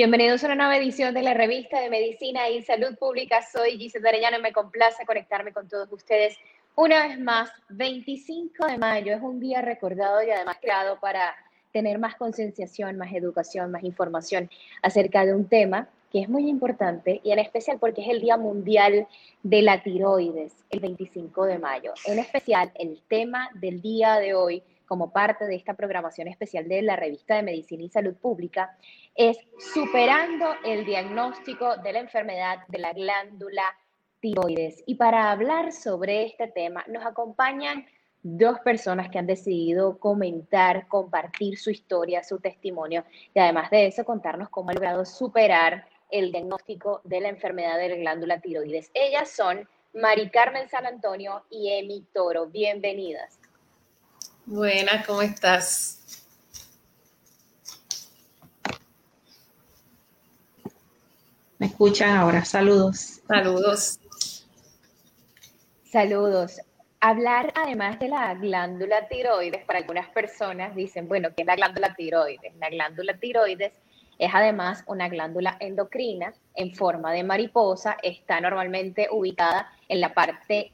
Bienvenidos a una nueva edición de la revista de Medicina y Salud Pública. Soy Gisela Arellano y me complace conectarme con todos ustedes una vez más. 25 de mayo es un día recordado y además creado para tener más concienciación, más educación, más información acerca de un tema que es muy importante y en especial porque es el Día Mundial de la Tiroides, el 25 de mayo. En especial, el tema del día de hoy, como parte de esta programación especial de la revista de Medicina y Salud Pública, es superando el diagnóstico de la enfermedad de la glándula tiroides. Y para hablar sobre este tema, nos acompañan dos personas que han decidido comentar, compartir su historia, su testimonio y además de eso contarnos cómo han logrado superar el diagnóstico de la enfermedad de la glándula tiroides. Ellas son Mari Carmen San Antonio y Emi Toro. Bienvenidas. Buenas, ¿cómo estás? Me escuchan ahora. Saludos. Saludos. Saludos. Hablar además de la glándula tiroides, para algunas personas dicen, bueno, ¿qué es la glándula tiroides? La glándula tiroides es además una glándula endocrina en forma de mariposa, está normalmente ubicada en la parte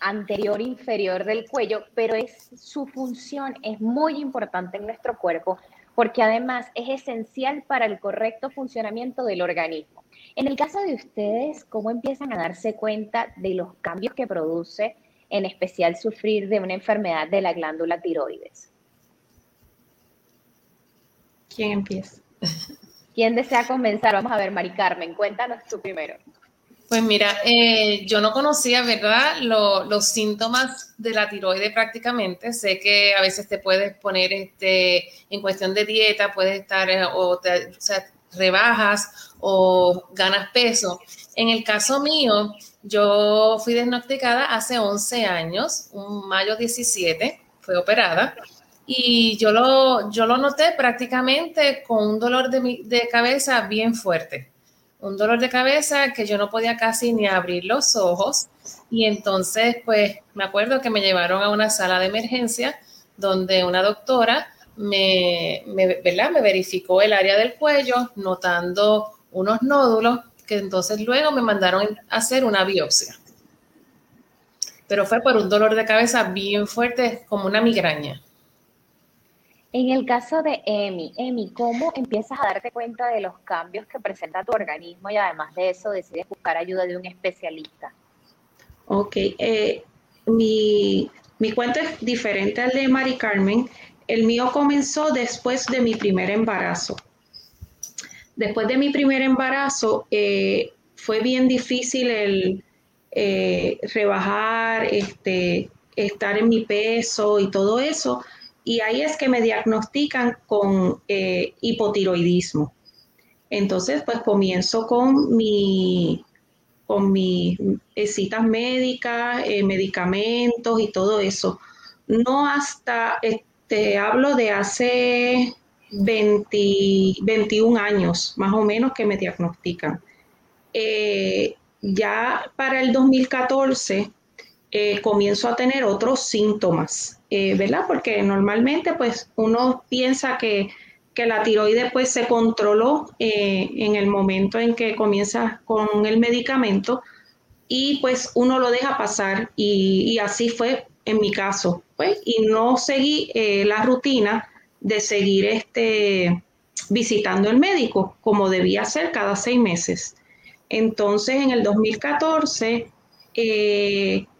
anterior inferior del cuello, pero es, su función es muy importante en nuestro cuerpo porque además es esencial para el correcto funcionamiento del organismo. En el caso de ustedes, ¿cómo empiezan a darse cuenta de los cambios que produce, en especial sufrir de una enfermedad de la glándula tiroides? ¿Quién empieza? ¿Quién desea comenzar? Vamos a ver, Mari Carmen, cuéntanos tú primero. Pues mira, eh, yo no conocía, ¿verdad?, los síntomas de la tiroide prácticamente. Sé que a veces te puedes poner este, en cuestión de dieta, puedes estar, eh, o, sea, rebajas o ganas peso. En el caso mío, yo fui diagnosticada hace 11 años, un mayo 17, fue operada. Y yo lo, yo lo noté prácticamente con un dolor de, de cabeza bien fuerte. Un dolor de cabeza que yo no podía casi ni abrir los ojos. Y entonces, pues, me acuerdo que me llevaron a una sala de emergencia donde una doctora me, ¿verdad? me verificó el área del cuello, notando unos nódulos que entonces luego me mandaron a hacer una biopsia. Pero fue por un dolor de cabeza bien fuerte, como una migraña. En el caso de Emi, Emi, ¿cómo empiezas a darte cuenta de los cambios que presenta tu organismo y además de eso decides buscar ayuda de un especialista? Ok, eh, mi, mi cuento es diferente al de Mari Carmen. El mío comenzó después de mi primer embarazo. Después de mi primer embarazo eh, fue bien difícil el eh, rebajar, este, estar en mi peso y todo eso y ahí es que me diagnostican con eh, hipotiroidismo. Entonces, pues comienzo con mi con mis eh, citas médicas, eh, medicamentos y todo eso. No hasta, este, hablo de hace 21 años, más o menos, que me diagnostican. ya para el 2014 comienzo a tener otros síntomas eh, ¿verdad? Porque normalmente pues uno piensa que, la tiroides pues se controló eh, en el momento en que comienza con el medicamento y pues uno lo deja pasar y, así fue en mi caso, pues, y no seguí eh, la rutina de seguir este, visitando el médico como debía ser cada seis meses. Entonces en el 2014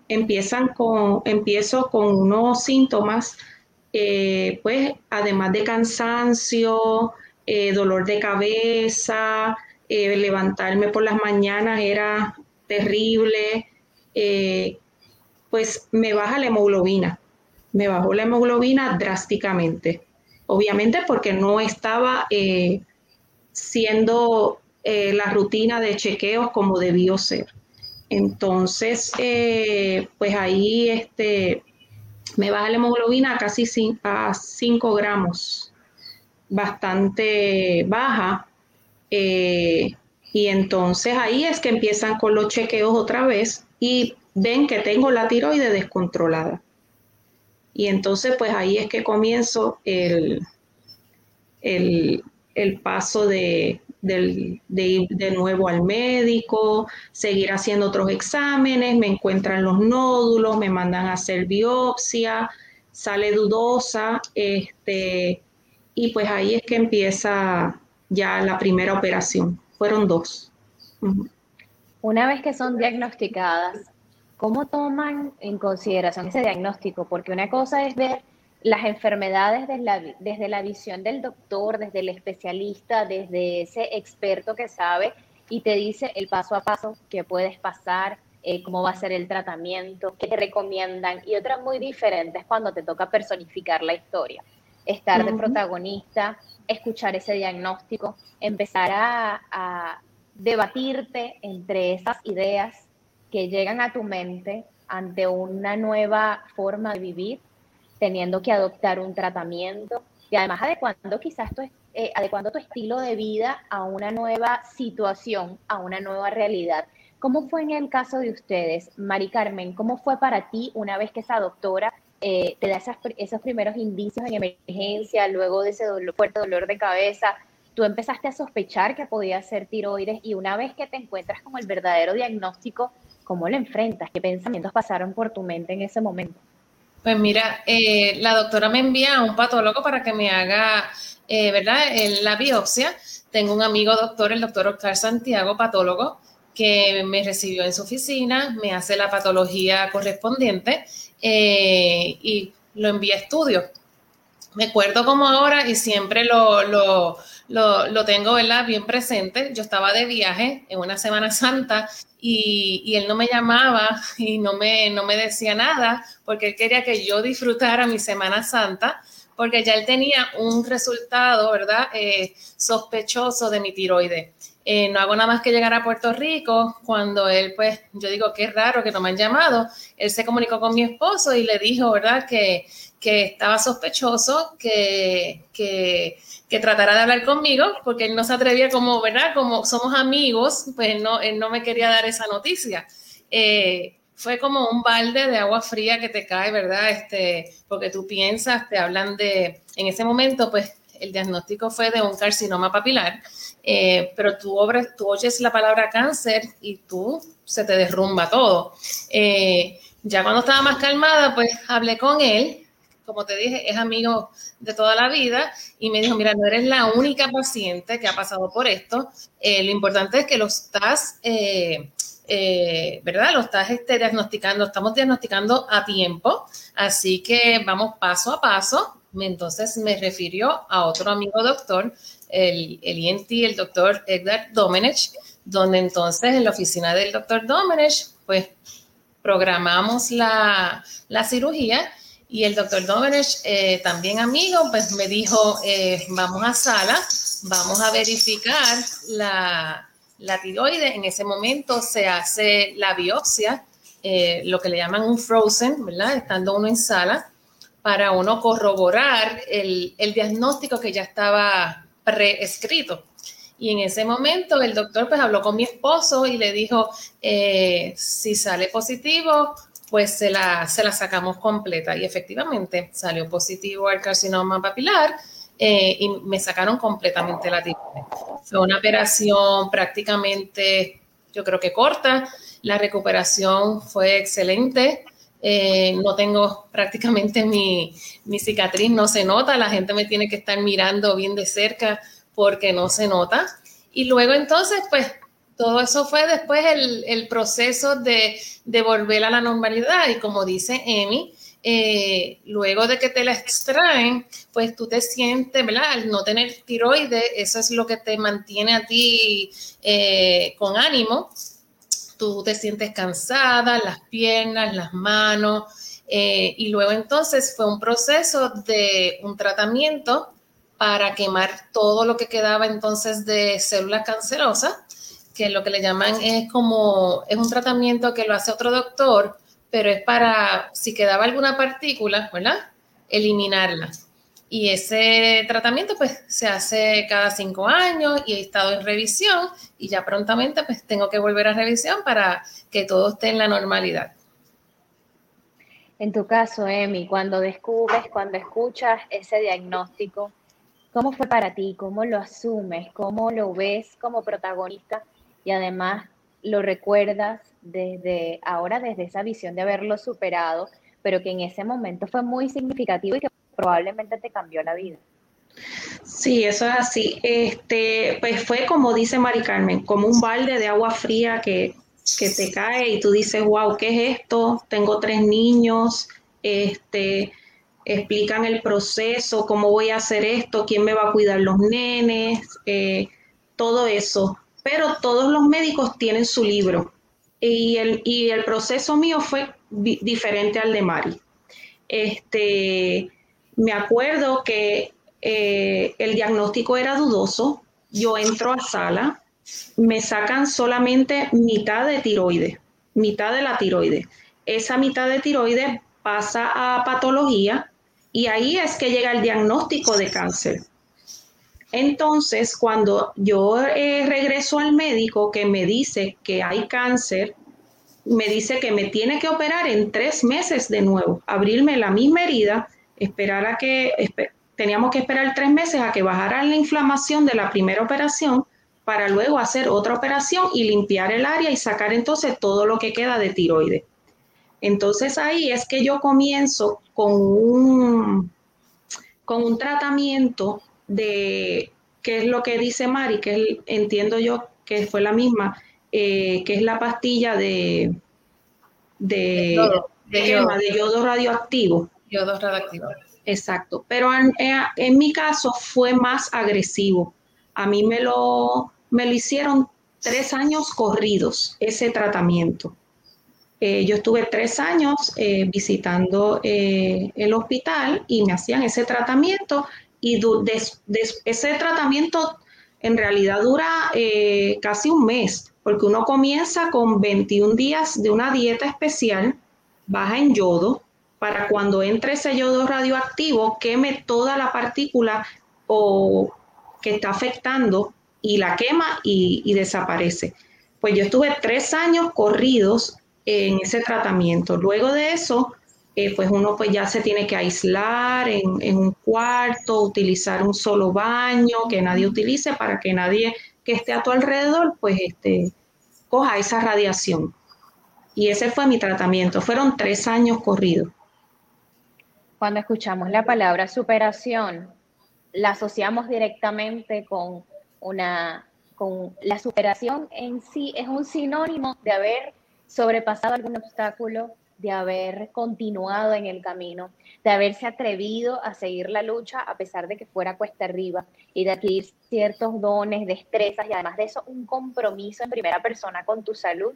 empiezan con, empiezo con unos síntomas, eh, pues además de cansancio, eh, dolor de cabeza, eh, levantarme por las mañanas era terrible, pues me baja la hemoglobina, me bajó la hemoglobina drásticamente. Obviamente porque no estaba siendo la rutina de chequeos como debió ser. Entonces, eh, pues ahí este, me baja la hemoglobina a casi a 5 gramos, bastante baja. Eh, y entonces ahí es que empiezan con los chequeos otra vez y ven que tengo la tiroide descontrolada. Y entonces pues ahí es que comienzo el, el, el paso de, de, ir de nuevo al médico, seguir haciendo otros exámenes, me encuentran los nódulos, me mandan a hacer biopsia, sale dudosa, este, y pues ahí es que empieza ya la primera operación. Fueron dos. Una vez que son diagnosticadas, ¿cómo toman en consideración ese diagnóstico? Porque una cosa es ver las enfermedades desde la, desde la visión del doctor, desde el especialista, desde ese experto que sabe y te dice el paso a paso que puedes pasar, eh, cómo va a ser el tratamiento, qué te recomiendan, y otras muy diferentes cuando te toca personificar la historia, estar de protagonista, escuchar ese diagnóstico, empezar a, debatirte entre esas ideas que llegan a tu mente ante una nueva forma de vivir, teniendo que adoptar un tratamiento y además adecuando quizás tu, eh, adecuando tu estilo de vida a una nueva situación, a una nueva realidad. ¿Cómo fue en el caso de ustedes, Mari Carmen? ¿Cómo fue para ti una vez que esa doctora eh, te da esos primeros indicios en emergencia, luego de ese fuerte dolor de cabeza, tú empezaste a sospechar que podía ser tiroides y una vez que te encuentras con el verdadero diagnóstico, ¿cómo lo enfrentas? ¿Qué pensamientos pasaron por tu mente en ese momento? Pues mira, eh, la doctora me envía a un patólogo para que me haga, eh, ¿verdad?, la biopsia. Tengo un amigo doctor, el doctor Oscar Santiago, patólogo, que me recibió en su oficina, me hace la patología correspondiente eh, y lo envía a estudio. Me acuerdo como ahora y siempre lo, lo, lo, tengo ¿verdad? bien presente. Yo estaba de viaje en una Semana Santa y, y, él no me llamaba y no me, no me decía nada porque él quería que yo disfrutara mi Semana Santa porque ya él tenía un resultado, ¿verdad? Eh, sospechoso de mi tiroide. Eh, no hago nada más que llegar a Puerto Rico cuando él, pues, yo digo, qué raro que no me han llamado. Él se comunicó con mi esposo y le dijo, ¿verdad?, que, que estaba sospechoso, que, que, que, tratara de hablar conmigo, porque él no se atrevía como, ¿verdad?, como somos amigos, pues no, él no me quería dar esa noticia. Eh, fue como un balde de agua fría que te cae, ¿verdad? Este, porque tú piensas, te hablan de, en ese momento, pues el diagnóstico fue de un carcinoma papilar, eh, pero tú, tú, oyes la palabra cáncer y tú se te derrumba todo. Eh, ya cuando estaba más calmada, pues hablé con él, como te dije, es amigo de toda la vida y me dijo, mira, no eres la única paciente que ha pasado por esto, eh, lo importante es que lo estás... ¿verdad? Lo estás este, diagnosticando, estamos diagnosticando a tiempo, así que vamos paso a paso entonces me refirió a otro amigo doctor, el, el ENT, el doctor Edgar Domenech, donde entonces en la oficina del doctor Domenech, pues programamos la, cirugía y el doctor Domenech, eh, también amigo, pues me dijo, eh, vamos a sala, vamos a verificar la, la. En ese momento se hace la biopsia, eh, lo que le llaman un frozen, ¿verdad? Estando uno en sala para uno corroborar el, diagnóstico que ya estaba preescrito. Y en ese momento el doctor pues habló con mi esposo y le dijo, eh, si sale positivo, pues se la, se la sacamos completa. Y efectivamente salió positivo al carcinoma papilar eh, y me sacaron completamente la tiroides. Fue una operación prácticamente, yo creo que corta. La recuperación fue excelente. Eh, no tengo prácticamente mi, cicatriz, no se nota, la gente me tiene que estar mirando bien de cerca porque no se nota. Y luego entonces, pues todo eso fue después el, proceso de, de, volver a la normalidad. Y como dice Emi, eh, luego de que te la extraen, pues tú te sientes, ¿verdad? Al no tener tiroides, eso es lo que te mantiene a ti eh, con ánimo. Tú te sientes cansada, las piernas, las manos, eh, y luego entonces fue un proceso de un tratamiento para quemar todo lo que quedaba entonces de células cancerosas, que lo que le llaman es como, es un tratamiento que lo hace otro doctor, pero es para, si quedaba alguna partícula, ¿verdad? Eliminarla. Y ese tratamiento pues se hace cada cinco años y he estado en revisión y ya prontamente pues tengo que volver a revisión para que todo esté en la normalidad. En tu caso, Emi, cuando descubres, cuando escuchas ese diagnóstico, ¿cómo fue para ti? ¿Cómo lo asumes? ¿Cómo lo ves como protagonista? Y además lo recuerdas desde ahora, desde esa visión de haberlo superado, pero que en ese momento fue muy significativo y que probablemente te cambió la vida. Sí, eso es así. Este, pues fue como dice Mari Carmen, como un balde de agua fría que que te cae y tú dices, wow, ¿qué es esto? Tengo tres niños, este, explican el proceso, cómo voy a hacer esto, quién me va a cuidar los nenes, eh, todo eso. Pero todos los médicos tienen su libro y el, y el proceso mío fue diferente al de Mari. Este, me acuerdo que eh, el diagnóstico era dudoso, yo entro a sala, me sacan solamente mitad de tiroides, mitad de la tiroides. Esa mitad de tiroides pasa a patología y ahí es que llega el diagnóstico de cáncer. Entonces, cuando yo eh, regreso al médico que me dice que hay cáncer, me dice que me tiene que operar en tres meses de nuevo, abrirme la misma herida, esperar a que, teníamos que esperar tres meses a que bajara la inflamación de la primera operación para luego hacer otra operación y limpiar el área y sacar entonces todo lo que queda de tiroides. Entonces ahí es que yo comienzo con un, con un tratamiento de, qué es lo que dice Mari, que entiendo yo que fue la misma, eh, que es la pastilla de, de, yodo, de, yodo. radioactivo. Yodo radioactivo. Exacto, pero en, en mi caso fue más agresivo. A mí me lo, me lo hicieron tres años corridos, ese tratamiento. Eh, yo estuve tres años eh, visitando eh, el hospital y me hacían ese tratamiento y ese tratamiento en realidad dura casi un mes, porque uno comienza con 21 días de una dieta especial, baja en yodo, para cuando entre ese yodo radioactivo queme toda la partícula o que está afectando y la quema y, desaparece. Pues yo estuve tres años corridos en ese tratamiento. Luego de eso, eh, pues uno pues ya se tiene que aislar en, un cuarto, utilizar un solo baño que nadie utilice para que nadie que esté a tu alrededor pues este, coja esa radiación. Y ese fue mi tratamiento. Fueron tres años corridos. Cuando escuchamos la palabra superación, la asociamos directamente con una, con la superación en sí es un sinónimo de haber sobrepasado algún obstáculo, de haber continuado en el camino, de haberse atrevido a seguir la lucha a pesar de que fuera cuesta arriba y de adquirir ciertos dones, destrezas y además de eso un compromiso en primera persona con tu salud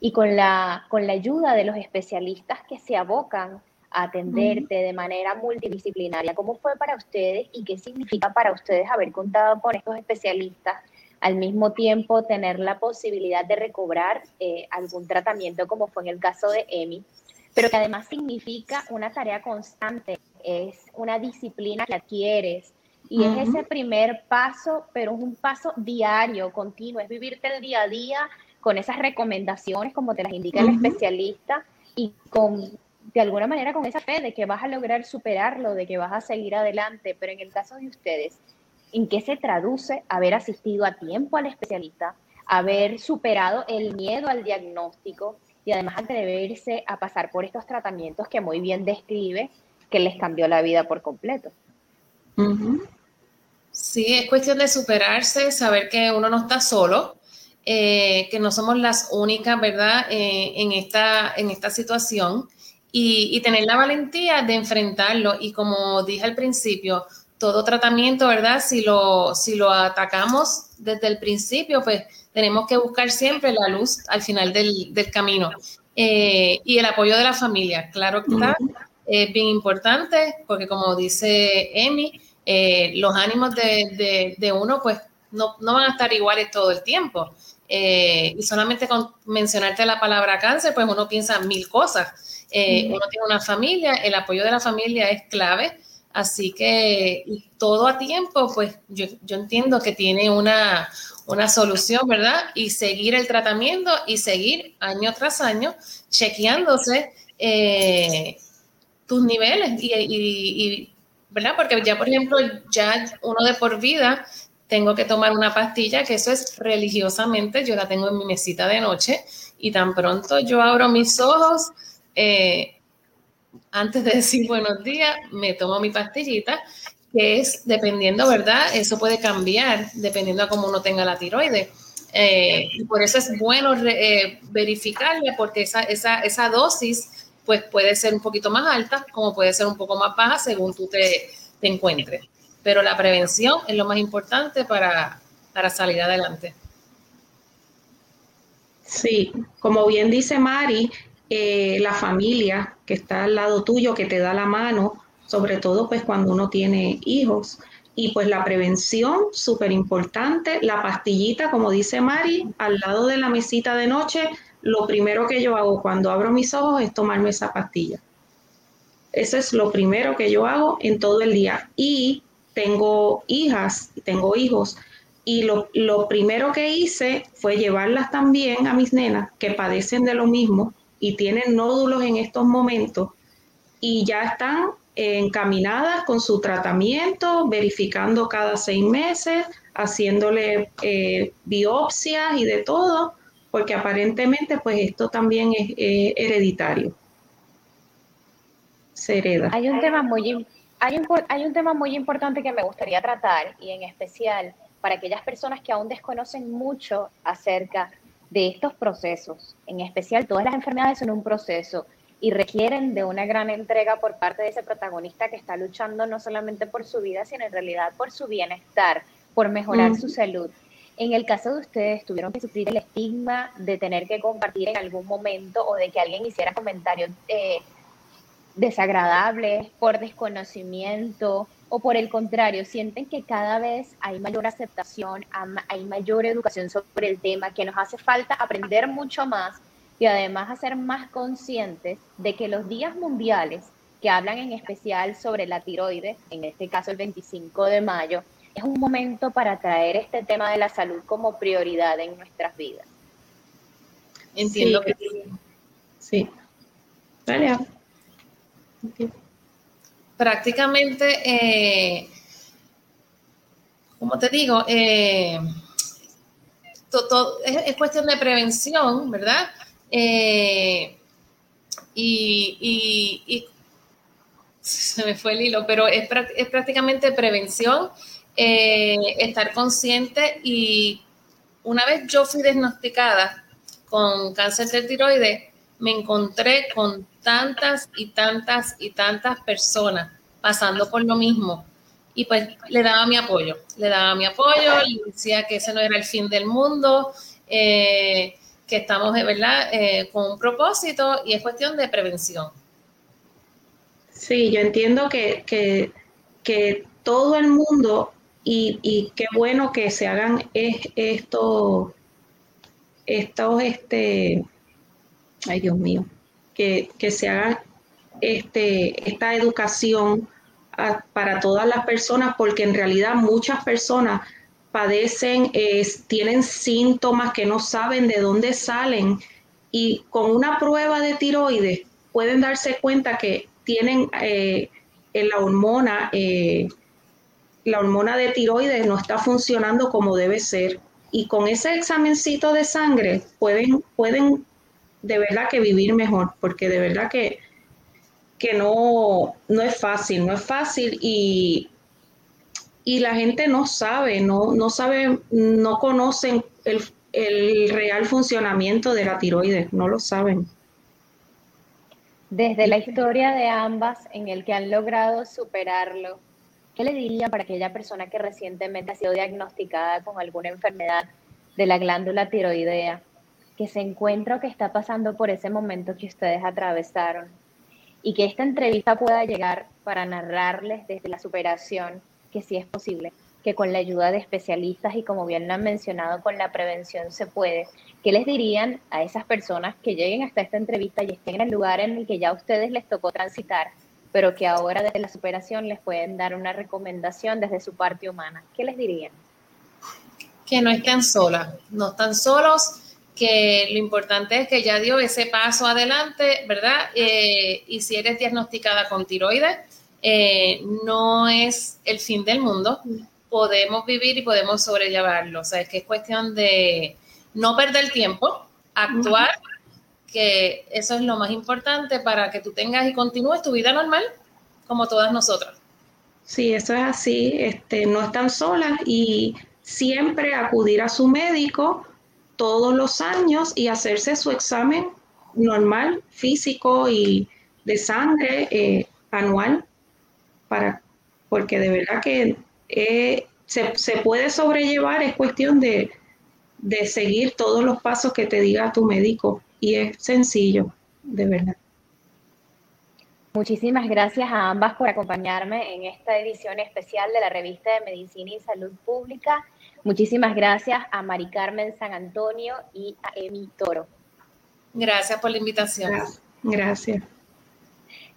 y con la, con la ayuda de los especialistas que se abocan atenderte de manera multidisciplinaria. ¿Cómo fue para ustedes y qué significa para ustedes haber contado con estos especialistas? Al mismo tiempo, tener la posibilidad de recobrar eh, algún tratamiento, como fue en el caso de Emi, pero que además significa una tarea constante, es una disciplina que adquieres, y es ese primer paso, pero es un paso diario, continuo, es vivirte el día a día con esas recomendaciones, como te las indica el especialista, y con de alguna manera con esa fe de que vas a lograr superarlo, de que vas a seguir adelante, pero en el caso de ustedes, ¿en qué se traduce haber asistido a tiempo al especialista, haber superado el miedo al diagnóstico y además atreverse a pasar por estos tratamientos que muy bien describe que les cambió la vida por completo? Sí, es cuestión de superarse, saber que uno no está solo, eh, que no somos las únicas, ¿verdad?, eh, en, esta, en esta situación y, tener la valentía de enfrentarlo. Y como dije al principio, todo tratamiento, ¿verdad? Si lo, si lo atacamos desde el principio, pues tenemos que buscar siempre la luz al final del, del camino. Eh, y el apoyo de la familia, claro que está, es bien importante, porque como dice Emi, eh, los ánimos de, uno pues no, van a estar iguales todo el tiempo. Eh, y solamente con mencionarte la palabra cáncer, pues uno piensa mil cosas. Uno tiene una familia, el apoyo de la familia es clave, así que todo a tiempo, pues yo, entiendo que tiene una, solución, ¿verdad? Y seguir el tratamiento y seguir año tras año chequeándose tus niveles y ¿verdad? Porque ya, por ejemplo, ya uno de por vida tengo que tomar una pastilla, que eso es religiosamente, yo la tengo en mi mesita de noche y tan pronto yo abro mis ojos, eh, antes de decir buenos días, me tomo mi pastillita, que es dependiendo, ¿verdad? Eso puede cambiar dependiendo a cómo uno tenga la tiroides. Eh, y por eso es bueno eh, verificarle, porque esa, esa, esa dosis pues puede ser un poquito más alta, como puede ser un poco más baja según tú te, te encuentres. Pero la prevención es lo más importante para, para salir adelante. Sí, como bien dice Mari, eh, la familia que está al lado tuyo, que te da la mano, sobre todo pues cuando uno tiene hijos. Y pues la prevención, súper importante, la pastillita, como dice Mari, al lado de la mesita de noche, lo primero que yo hago cuando abro mis ojos es tomarme esa pastilla. Eso es lo primero que yo hago en todo el día. Y tengo hijas, tengo hijos, y lo, lo, primero que hice fue llevarlas también a mis nenas que padecen de lo mismo y tienen nódulos en estos momentos y ya están encaminadas con su tratamiento, verificando cada seis meses, haciéndole eh, biopsias y de todo porque aparentemente pues esto también es hereditario. Se hereda. Hay un tema muy hay un, hay un tema muy importante que me gustaría tratar y en especial para aquellas personas que aún desconocen mucho acerca de estos procesos, en especial todas las enfermedades son un proceso y requieren de una gran entrega por parte de ese protagonista que está luchando no solamente por su vida, sino en realidad por su bienestar, por mejorar su salud. En el caso de ustedes, ¿tuvieron que sufrir el estigma de tener que compartir en algún momento o de que alguien hiciera comentarios eh, desagradables por desconocimiento o por el contrario, sienten que cada vez hay mayor aceptación, hay mayor educación sobre el tema, que nos hace falta aprender mucho más y además hacer más conscientes de que los días mundiales que hablan en especial sobre la tiroides, en este caso el 25 de mayo, es un momento para traer este tema de la salud como prioridad en nuestras vidas. Entiendo que sí. Vale. Prácticamente, eh, como te digo, eh, es, cuestión de prevención, ¿verdad? Eh, y, se me fue el hilo, pero es, es prácticamente prevención eh, estar consciente y una vez yo fui diagnosticada con cáncer de tiroides, me encontré con tantas y tantas y tantas personas pasando por lo mismo. Y pues le daba mi apoyo, le daba mi apoyo, le decía que ese no era el fin del mundo, eh, que estamos, ¿verdad?, eh, con un propósito y es cuestión de prevención. Sí, yo entiendo que, que, que todo el mundo y, qué bueno que se hagan estos, estos, este, ay Dios mío, que, se haga este, esta educación para todas las personas, porque en realidad muchas personas padecen, tienen síntomas que no saben de dónde salen y con una prueba de tiroides pueden darse cuenta que tienen eh, la hormona eh, la hormona de tiroides no está funcionando como debe ser. Y con ese examencito de sangre pueden, pueden de verdad que vivir mejor, porque de verdad que, que no, no es fácil, no es fácil y, y la gente no sabe, no, no sabe, no conocen el, el real funcionamiento de la tiroides, no lo saben. Desde la historia de ambas en el que han logrado superarlo, ¿Qué le diría para aquella persona que recientemente ha sido diagnosticada con alguna enfermedad de la glándula tiroidea, que se encuentra o que está pasando por ese momento que ustedes atravesaron? Y que esta entrevista pueda llegar para narrarles desde la superación que sí es posible, que con la ayuda de especialistas y como bien lo han mencionado, con la prevención se puede. ¿Qué les dirían a esas personas que lleguen hasta esta entrevista y estén en el lugar en el que ya a ustedes les tocó transitar, pero que ahora desde la superación les pueden dar una recomendación desde su parte humana? ¿Qué les dirían? Que no estén solas, no están solos, que lo importante es que ya dio ese paso adelante, ¿verdad? Eh, y si eres diagnosticada con tiroides, eh, no es el fin del mundo. Podemos vivir y podemos sobrellevarlo. O sea, es que es cuestión de no perder tiempo, actuar, que eso es lo más importante para que tú tengas y continúes tu vida normal, como todas nosotras. Sí, eso es así. Este, no están solas y siempre acudir a su médico todos los años y hacerse su examen normal, físico y de sangre eh, anual para, porque de verdad que eh, se, puede sobrellevar, es cuestión de, de seguir todos los pasos que te diga tu médico y es sencillo, de verdad. Muchísimas gracias a ambas por acompañarme en esta edición especial de la revista de Medicina y Salud Pública. Muchísimas gracias a Mari Carmen San Antonio y a Emi Toro. Gracias por la invitación. Gracias.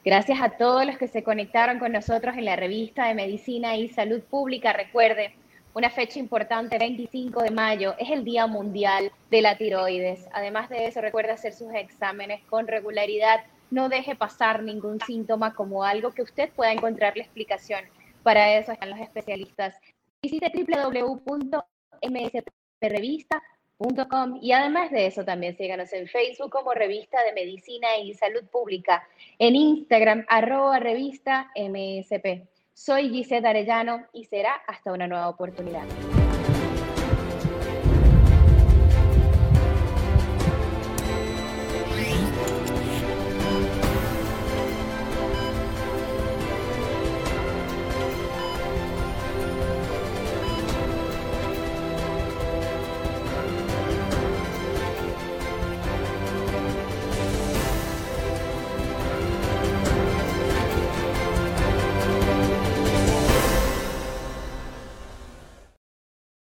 Gracias a todos los que se conectaron con nosotros en la revista de Medicina y Salud Pública. Recuerde, una fecha importante, 25 de mayo, es el Día Mundial de la Tiroides. Además de eso, recuerde hacer sus exámenes con regularidad. No deje pasar ningún síntoma como algo que usted pueda encontrar la explicación. Para eso están los especialistas. Visite www.msprevista.com y además de eso también síganos en Facebook como Revista de Medicina y Salud Pública, en Instagram arroba revista MSP. Soy Gisette Arellano y será hasta una nueva oportunidad.